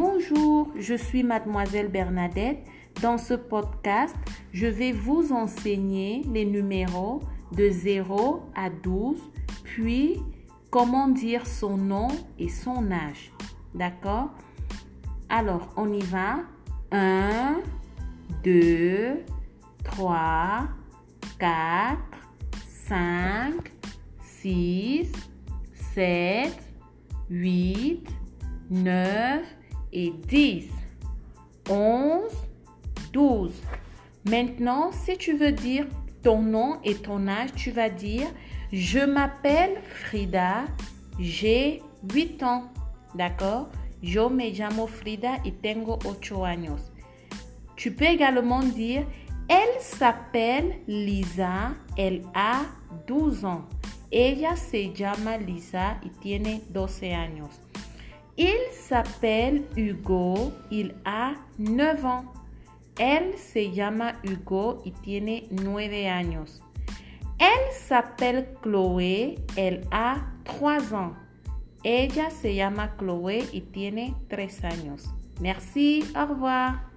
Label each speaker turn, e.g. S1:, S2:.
S1: Bonjour, je suis mademoiselle Bernadette. Dans ce podcast, je vais vous enseigner les numéros de 0 à 12, puis comment dire son nom et son âge. D'accord? Alors, on y va. 1, 2, 3, 4, 5, 6, 7, 8, 9 et 10, 11, 12. Maintenant, si tu veux dire ton nom et ton âge, tu vas dire Je m'appelle Frida, j'ai 8 ans. D'accord? Yo me llamo Frida y tengo 8 años. Tu peux également dire Elle s'appelle Lisa, elle a 12 ans. Ella se llama Lisa y tiene 12 años. Il s'appelle Hugo, il a 9 ans. Elle se llama Hugo y tiene 9 años. Elle s'appelle Chloé, elle a 3 ans. Ella se llama Chloé y tiene 3 años. Merci, au revoir.